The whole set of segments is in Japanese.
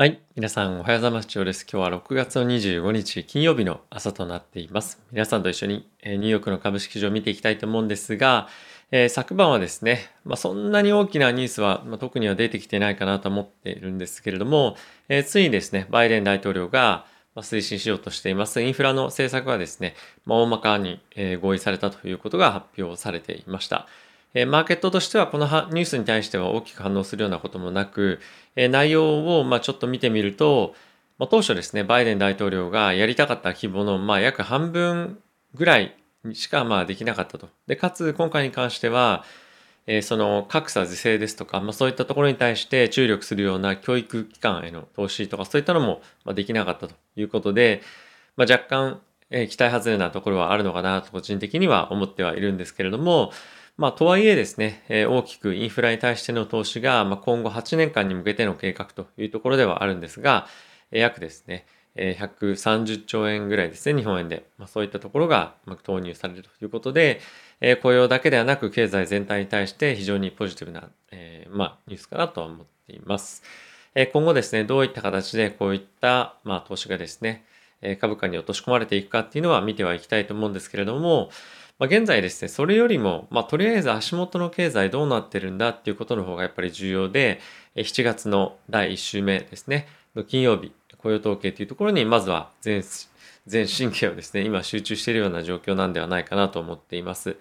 はい。皆さん、おはようございます。長です。今日は6月の25日、金曜日の朝となっています。皆さんと一緒に、えニューヨークの株式市場を見ていきたいと思うんですが、えー、昨晩はですね、まあ、そんなに大きなニュースは、まあ、特には出てきてないかなと思っているんですけれども、えー、ついにですね、バイデン大統領が、ま推進しようとしていますインフラの政策がですね、まあ、大まかに、え合意されたということが発表されていました。えマーケットとしてはこのニュースに対しては大きく反応するようなこともなく、え内容をまちょっと見てみると、ま当初ですね、バイデン大統領がやりたかった規模のま約半分ぐらいしかまあできなかったと。で、かつ今回に関しては、えその格差是正ですとか、まあ、そういったところに対して注力するような教育機関への投資とかそういったのもできなかったということで、まあ、若干、え期待外れなところはあるのかなと個人的には思ってはいるんですけれども、まあ、とはいえですね、大きくインフラに対しての投資が、まあ今後8年間に向けての計画というところではあるんですが、約ですね、130兆円ぐらいですね、日本円で。まあ、そういったところが投入されるということで、雇用だけではなく経済全体に対して非常にポジティブな、まあ、ニュースかなとは思っています。今後ですね、どういった形でこういった、まあ、投資がですね、株価に落とし込まれていくかっていうのは見てはいきたいと思うんですけれども、まあ、現在ですね、それよりも、まあ、とりあえず足元の経済どうなってるんだっていうことの方がやっぱり重要で、7月の第1週目ですね、の金曜日、雇用統計というところに、まずは全、全神経をですね、今集中しているような状況なんではないかなと思っています。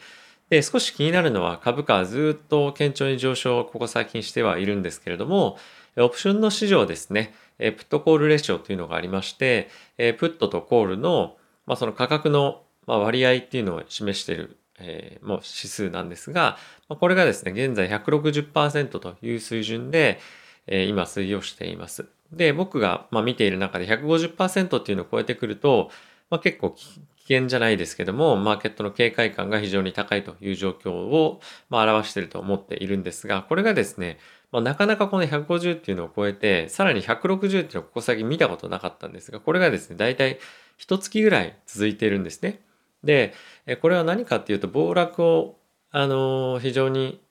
で、少し気になるのは株価はずっと堅調に上昇をここ最近してはいるんですけれども、オプションの市場ですね、プットコールレシオというのがありまして、プットとコールの、まあ、その価格のまあ、割合っていうのを示している、えー、もう指数なんですが、まあ、これがですね、現在160%という水準で、えー、今推移をしています。で、僕が、まあ、見ている中で150%っていうのを超えてくると、まあ、結構危険じゃないですけども、マーケットの警戒感が非常に高いという状況を、まあ、表していると思っているんですが、これがですね、まあ、なかなかこの150っていうのを超えて、さらに160っていうのをここ先見たことなかったんですが、これがですね、大体一月ぐらい続いているんですね。で、これは何かっていうと、暴落を、あの、非常に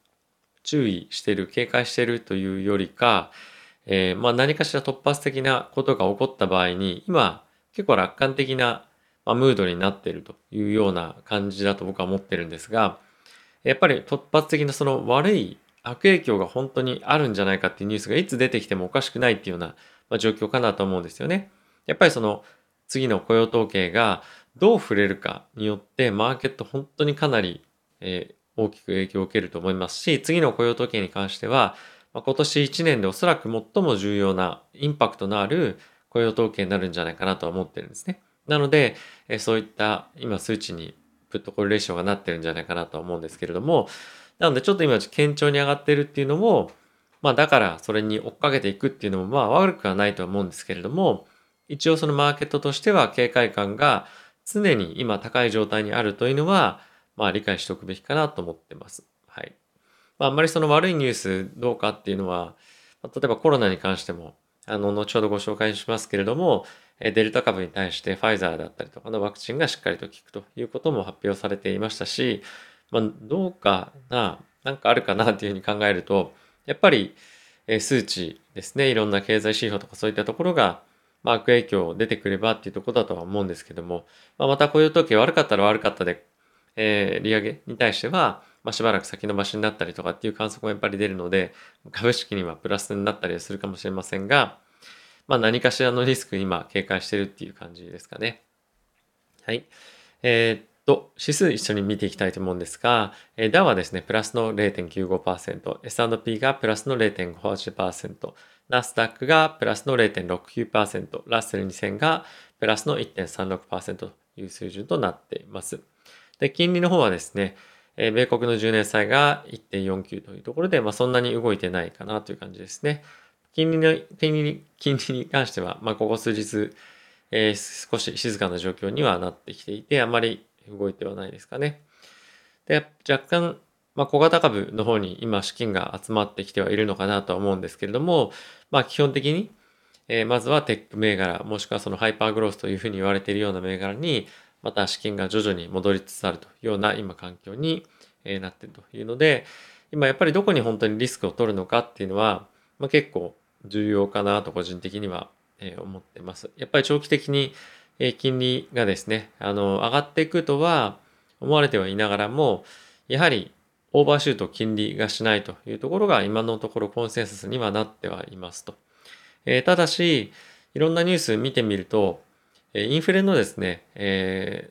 注意してる、警戒してるというよりか、えー、まあ何かしら突発的なことが起こった場合に、今、結構楽観的な、まあ、ムードになってるというような感じだと僕は思ってるんですが、やっぱり突発的なその悪い悪影響が本当にあるんじゃないかっていうニュースがいつ出てきてもおかしくないっていうような、ま、状況かなと思うんですよね。やっぱりその次の雇用統計がどう触れるかによってマーケット本当にかなり、えー、大きく影響を受けると思いますし、次の雇用統計に関しては、まあ、今年1年でおそらく最も重要なインパクトのある雇用統計になるんじゃないかなと思ってるんですね。なので、えー、そういった今数値にプットコレレーションがなってるんじゃないかなと思うんですけれども、なのでちょっと今堅調に上がってるっていうのも、まあだからそれに追っかけていくっていうのもまあ悪くはないとは思うんですけれども、一応そのマーケットとしては警戒感が常に今高い状態にあるというのは、まあ理解しておくべきかなと思ってます。はい。まああんまりその悪いニュースどうかっていうのは、例えばコロナに関しても、あの、後ほどご紹介しますけれども、デルタ株に対してファイザーだったりとかのワクチンがしっかりと効くということも発表されていましたし、まあ、どうかな、なんかあるかなっていうふうに考えると、やっぱり数値ですね、いろんな経済指標とかそういったところがまあ、悪影響出てくればっていうとこだとは思うんですけども、まあ、また雇用統計悪かったら悪かったで、えー、利上げに対しては、まあ、しばらく先延ばしになったりとかっていう観測もやっぱり出るので、株式にはプラスになったりするかもしれませんが、まあ、何かしらのリスク今警戒してるっていう感じですかね。はい。えー、っと、指数一緒に見ていきたいと思うんですが、えー、ダウはですね、プラスの0.95%、S&P がプラスの0.58%、ナスダックがプラスの0.69%、ラッセル2000がプラスの1.36%という水準となっています。で、金利の方はですね、え米国の10年債が1.49というところで、まあ、そんなに動いてないかなという感じですね。金利の、金利金利に関しては、まあ、ここ数日、えー、少し静かな状況にはなってきていて、あまり動いてはないですかね。で、若干まあ、小型株の方に今資金が集まってきてはいるのかなとは思うんですけれども、まあ、基本的に、えー、まずはテック銘柄、もしくはそのハイパーグロースというふうに言われているような銘柄に、また資金が徐々に戻りつつあるというような今環境になっているというので、今やっぱりどこに本当にリスクを取るのかっていうのは、まあ、結構重要かなと個人的には思ってます。やっぱり長期的に金利がですね、あの、上がっていくとは思われてはいながらも、やはりオーバーシュート金利がしないというところが今のところコンセンサスにはなってはいますと。えー、ただし、いろんなニュース見てみると、インフレのですね、え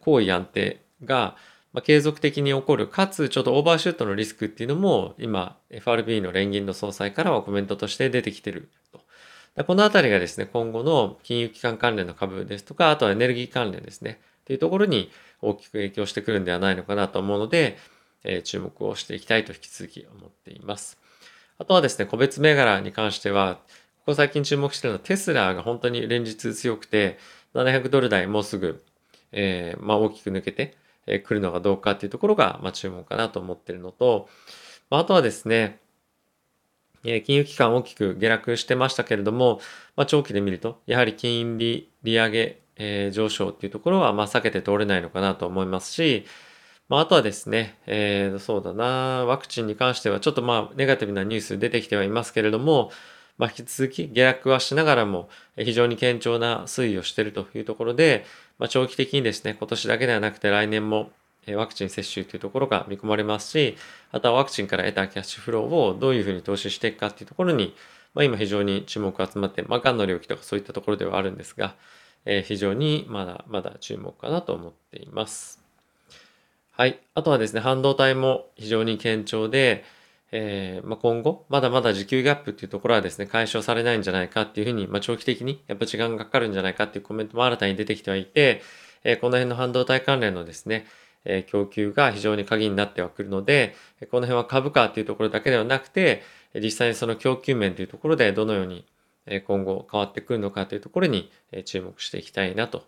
ー、行為安定が、継続的に起こる、かつちょっとオーバーシュートのリスクっていうのも今 FRB の連銀の総裁からはコメントとして出てきてると。このあたりがですね、今後の金融機関関連の株ですとか、あとはエネルギー関連ですね、っていうところに大きく影響してくるんではないのかなと思うので、え、注目をしていきたいと引き続き思っています。あとはですね、個別銘柄に関しては、ここ最近注目してるのはテスラが本当に連日強くて、700ドル台もうすぐ、えー、まあ大きく抜けて、えー、来るのかどうかっていうところが、まあ注目かなと思ってるのと、まあ、あとはですね、え金融機関大きく下落してましたけれども、まあ、長期で見ると、やはり金利利上げ、えー、上昇っていうところは、まあ、避けて通れないのかなと思いますし、まあ、あとはですね、えー、そうだな、ワクチンに関してはちょっとまあ、ネガティブなニュース出てきてはいますけれども、まあ、引き続き下落はしながらも、非常に堅調な推移をしているというところで、まあ、長期的にですね、今年だけではなくて来年もワクチン接種というところが見込まれますし、あとはワクチンから得たキャッシュフローをどういうふうに投資していくかっていうところに、まあ、今非常に注目が集まって、まあ、がんの領域とかそういったところではあるんですが、えー、非常にまだまだ注目かなと思っています。はい。あとはですね、半導体も非常に堅調で、えーまあ、今後、まだまだ需給ギャップっていうところはですね、解消されないんじゃないかっていうふうに、まあ、長期的にやっぱ時間がかかるんじゃないかっていうコメントも新たに出てきてはいて、えー、この辺の半導体関連のですね、え供給が非常に鍵になってはくるので、この辺は株価というところだけではなくて、実際にその供給面というところでどのように今後変わってくるのかというところに注目していきたいなと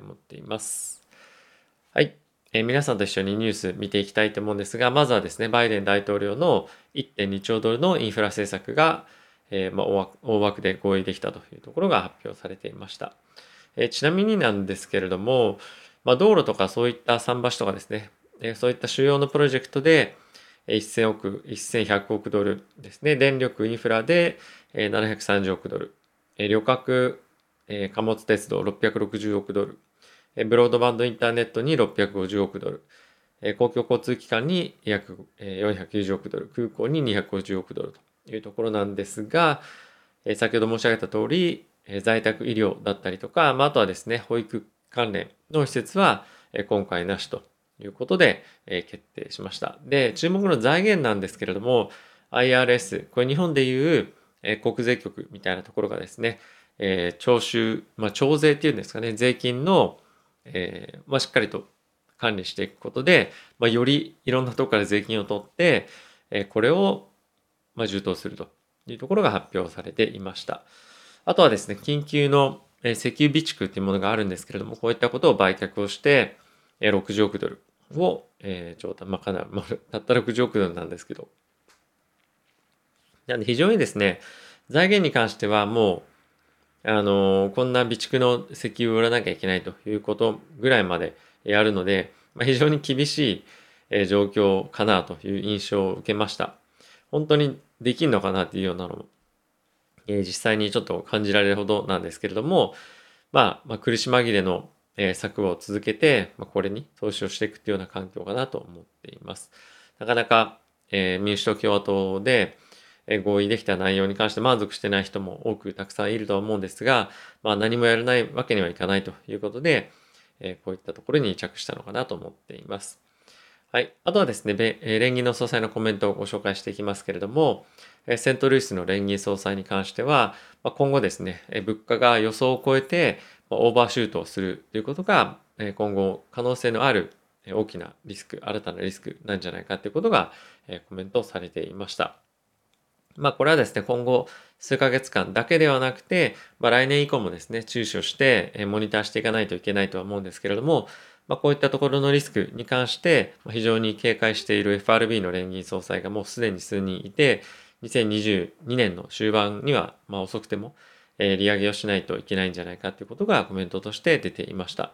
思っています。はい。え皆さんと一緒にニュース見ていきたいと思うんですが、まずはですね、バイデン大統領の1.2兆ドルのインフラ政策が、えー、まあ、大枠で合意できたというところが発表されていました。えー、ちなみになんですけれども、まあ、道路とかそういった桟橋とかですね、えそういった主要のプロジェクトで、1000億、1100億ドルですね。電力インフラで730億ドル。旅客貨物鉄道660億ドル。ブロードバンドインターネットに650億ドル。公共交通機関に約490億ドル。空港に250億ドルというところなんですが、先ほど申し上げた通り、在宅医療だったりとか、まあ、あとはですね、保育関連の施設は今回なしということで決定しました。で、注目の財源なんですけれども、IRS、これ日本でいう国税局みたいなところがですね、徴収、まあ、徴税っていうんですかね、税金の、えーまあ、しっかりと管理していくことで、まあ、よりいろんなところから税金を取って、えー、これを、まあ、充当するというところが発表されていました。あとはですね、緊急のえ石油備蓄っていうものがあるんですけれども、こういったことを売却をして、え60億ドルを、えー、調達、まあ、かなり、まあ、たった60億ドルなんですけど。なんで非常にですね、財源に関してはもう、あの、こんな備蓄の石油を売らなきゃいけないということぐらいまでやるので、まあ、非常に厳しい、え、状況かなという印象を受けました。本当にできんのかなっていうようなのもえ実際にちょっと感じられるほどなんですけれども、まあ、まあ、苦し紛れの、え策を続けて、まあ、これに投資をしていくというような環境かなと思っています。なかなか、えー、民主党共和党で、合意できた内容に関して満足してない人も多くたくさんいるとは思うんですが、まあ、何もやらないわけにはいかないということで、えこういったところに着したのかなと思っています。はい。あとはですね、連銀の総裁のコメントをご紹介していきますけれども、セントルイスの連銀総裁に関しては、今後ですね、物価が予想を超えてオーバーシュートをするということが、今後可能性のある大きなリスク、新たなリスクなんじゃないかということがコメントされていました。まあこれはですね、今後数ヶ月間だけではなくて、まあ、来年以降もですね、注視をしてモニターしていかないといけないとは思うんですけれども、まあ、こういったところのリスクに関して非常に警戒している FRB の連銀総裁がもうすでに数人いて、2022年の終盤には、まあ、遅くても、え利上げをしないといけないんじゃないかということがコメントとして出ていました。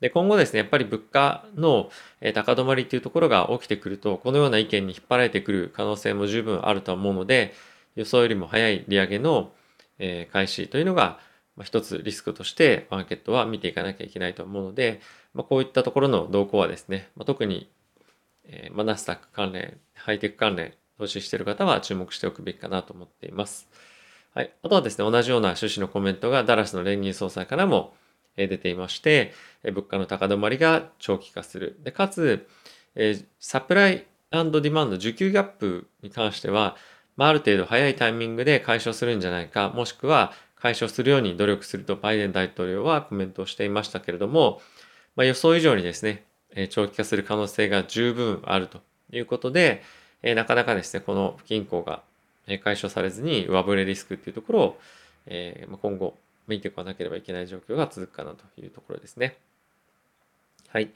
で、今後ですね、やっぱり物価の高止まりというところが起きてくると、このような意見に引っ張られてくる可能性も十分あると思うので、予想よりも早い利上げの、開始というのが、一つリスクとしてマーケットは見ていかなきゃいけないと思うので、まあ、こういったところの動向はですね、まあ、特に、え、ま、ナスダック関連、ハイテク関連、投資している方は注目しておくべきかなと思っています。はい。あとはですね、同じような趣旨のコメントがダラスの連銀総裁からも出ていまして、物価の高止まりが長期化する。で、かつ、サプライディマンド、需給ギャップに関しては、まあ、ある程度早いタイミングで解消するんじゃないか、もしくは解消するように努力するとバイデン大統領はコメントをしていましたけれども、まあ、予想以上にですね、長期化する可能性が十分あるということで、なかなかですね、この不均衡が解消されずに上振れリスクっていうところを、え今後見ていかなければいけない状況が続くかなというところですね。はい。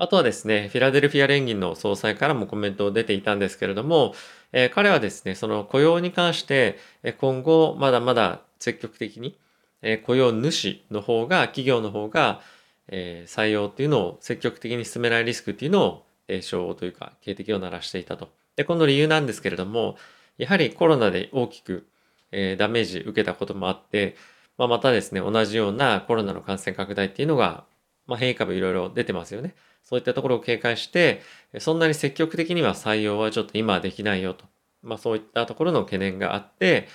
あとはですね、フィラデルフィア連銀の総裁からもコメントを出ていたんですけれども、えー、彼はですね、その雇用に関して、今後まだまだ積極的に、えー、雇用主の方が、企業の方が、えー、採用っていうのを積極的に進めないリスクっていうのを、えー、証というか、警笛を鳴らしていたと。で、この理由なんですけれども、やはりコロナで大きく、え、ダメージ受けたこともあって、まあ、またですね、同じようなコロナの感染拡大っていうのが、まあ、変異株いろいろ出てますよね。そういったところを警戒して、そんなに積極的には採用はちょっと今はできないよと。まあ、そういったところの懸念があって、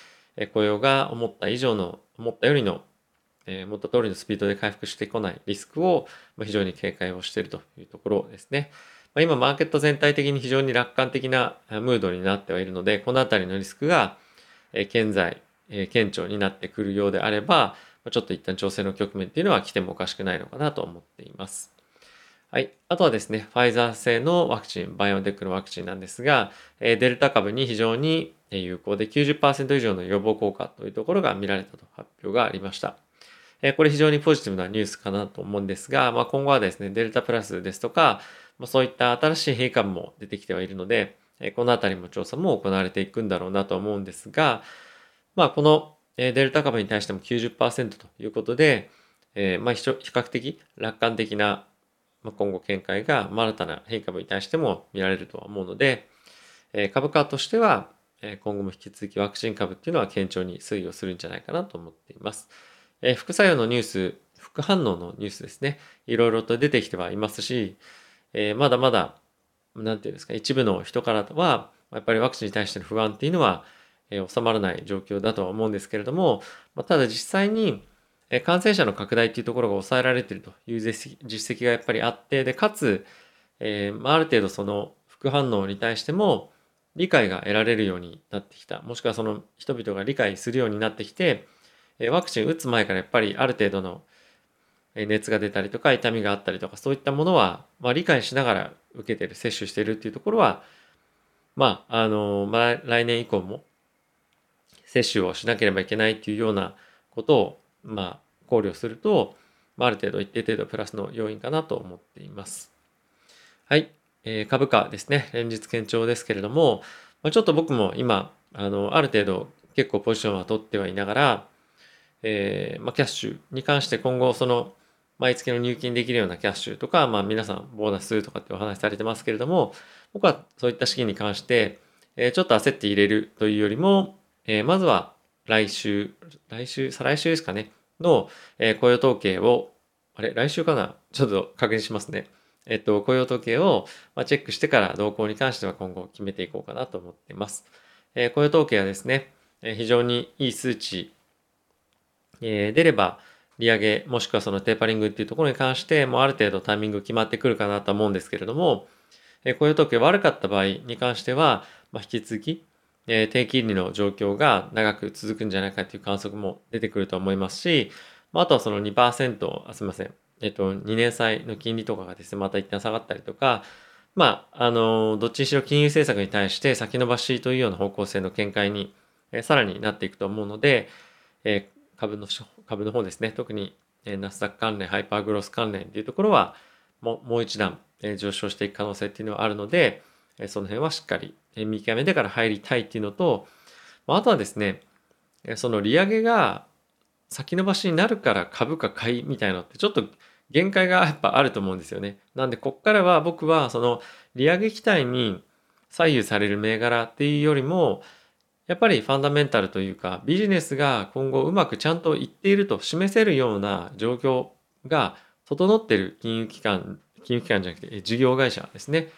雇用が思った以上の、思ったよりの、えー、思った通りのスピードで回復してこないリスクを非常に警戒をしているというところですね。まあ、今、マーケット全体的に非常に楽観的なムードになってはいるので、このあたりのリスクが、えー、現在、え、顕著になってくるようであれば、ちょっと一旦調整の局面っていうのは来てもおかしくないのかなと思っています。はい。あとはですね、ファイザー製のワクチン、バイオテックのワクチンなんですが、デルタ株に非常に有効で90%以上の予防効果というところが見られたと発表がありました。これ非常にポジティブなニュースかなと思うんですが、まあ、今後はですね、デルタプラスですとか、そういった新しい変異株も出てきてはいるので、このあたりも調査も行われていくんだろうなと思うんですが、まあ、このデルタ株に対しても90%ということで、えー、まあ比較的楽観的な今後見解が新たな変異株に対しても見られるとは思うので、えー、株価としては今後も引き続きワクチン株っていうのは堅調に推移をするんじゃないかなと思っています。えー、副作用のニュース、副反応のニュースですね。いろいろと出てきてはいますし、えー、まだまだ、なんていうんですか、一部の人からは、やっぱりワクチンに対しての不安っていうのは、え収まらない状況だとは思うんですけれども、まあ、ただ実際に、え感染者の拡大っていうところが抑えられているという実績がやっぱりあって、で、かつ、え、まあ、ある程度その副反応に対しても理解が得られるようになってきた。もしくはその人々が理解するようになってきて、えワクチン打つ前からやっぱりある程度の熱が出たりとか痛みがあったりとかそういったものは、まあ、理解しながら受けてる、接種してるっていうところは、まあ、あの、まあ、来年以降も接種をしなければいけないっていうようなことを、まあ、考慮すると、まあ、ある程度一定程度プラスの要因かなと思っています。はい。えー、株価ですね。連日堅調ですけれども、まあ、ちょっと僕も今、あの、ある程度結構ポジションは取ってはいながら、えー、まあ、キャッシュに関して今後その毎月の入金できるようなキャッシュとか、まあ皆さんボーナスとかってお話しされてますけれども、僕はそういった資金に関して、えー、ちょっと焦って入れるというよりも、えー、まずは来週、来週、再来週ですかね、の、えー、雇用統計を、あれ、来週かな？ちょっと確認しますね。えっと、雇用統計を、ま、チェックしてから動向に関しては今後決めていこうかなと思っています。えー、雇用統計はですね、えー、非常にいい数値、えー、出れば、利上げ、もしくはそのテーパリングっていうところに関して、もうある程度タイミング決まってくるかなと思うんですけれども、えー、雇用統計悪かった場合に関しては、まあ、引き続き、え、低金利の状況が長く続くんじゃないかという観測も出てくると思いますし、まあ、あとはその2%、あすみません、えっ、と、2年債の金利とかがですね、また一旦下がったりとか、まあ、あの、どっちにしろ金融政策に対して先延ばしというような方向性の見解に、え、さらになっていくと思うので、え、株の、株の方ですね、特に、え、ナスダック関連、ハイパーグロス関連っていうところは、もう一段、え、上昇していく可能性っていうのはあるので、その辺はしっかり見極めてから入りたいっていうのと、あとはですね、その利上げが先延ばしになるから株価買いみたいなのってちょっと限界がやっぱあると思うんですよね。なんでこっからは僕はその利上げ期待に左右される銘柄っていうよりも、やっぱりファンダメンタルというかビジネスが今後うまくちゃんといっていると示せるような状況が整っている金融機関、金融機関じゃなくて事業会社ですね。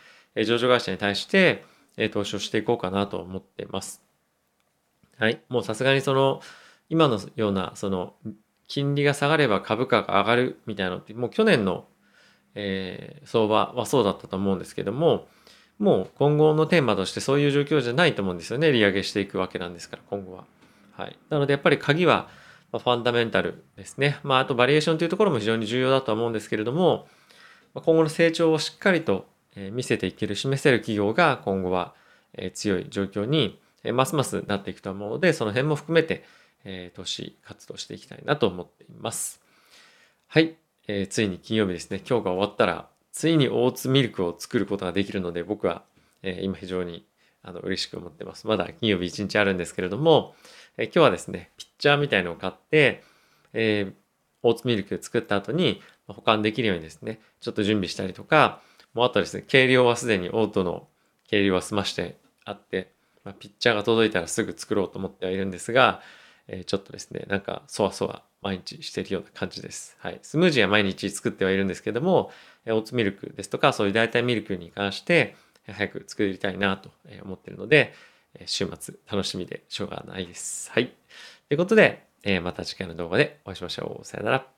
上場会社に対して投資をしていこうかなと思ってます。はい。もうさすがにその今のようなその金利が下がれば株価が上がるみたいなのってもう去年の、えー、相場はそうだったと思うんですけどももう今後のテーマとしてそういう状況じゃないと思うんですよね利上げしていくわけなんですから今後は。はい、なのでやっぱり鍵はファンダメンタルですね。まあ、あとバリエーションというところも非常に重要だとは思うんですけれども今後の成長をしっかりと見せていける示せる企業が今後は強い状況にますますなっていくと思うのでその辺も含めてえー、投資活動していきたいなと思っています。はい、えー、ついに金曜日ですね。今日が終わったら、ついにオーツミルクを作ることができるので、僕は、え、今非常にあの嬉しく思ってます。まだ金曜日1日あるんですけれども、え、今日はですね、ピッチャーみたいのを買って、えー、オーツミルク作った後に保管できるようにですね、ちょっと準備したりとか、もうあとですね、計量はすでにオートの計量は済ましてあって、まあ、ピッチャーが届いたらすぐ作ろうと思ってはいるんですが、えー、ちょっとですね、なんかそわそわ毎日しているような感じです。はい。スムージーは毎日作ってはいるんですけども、オーツミルクですとか、そういう代替ミルクに関して、早く作りたいなと思ってるので、週末楽しみでしょうがないです。はい。ということでえ、また次回の動画でお会いしましょう。さよなら。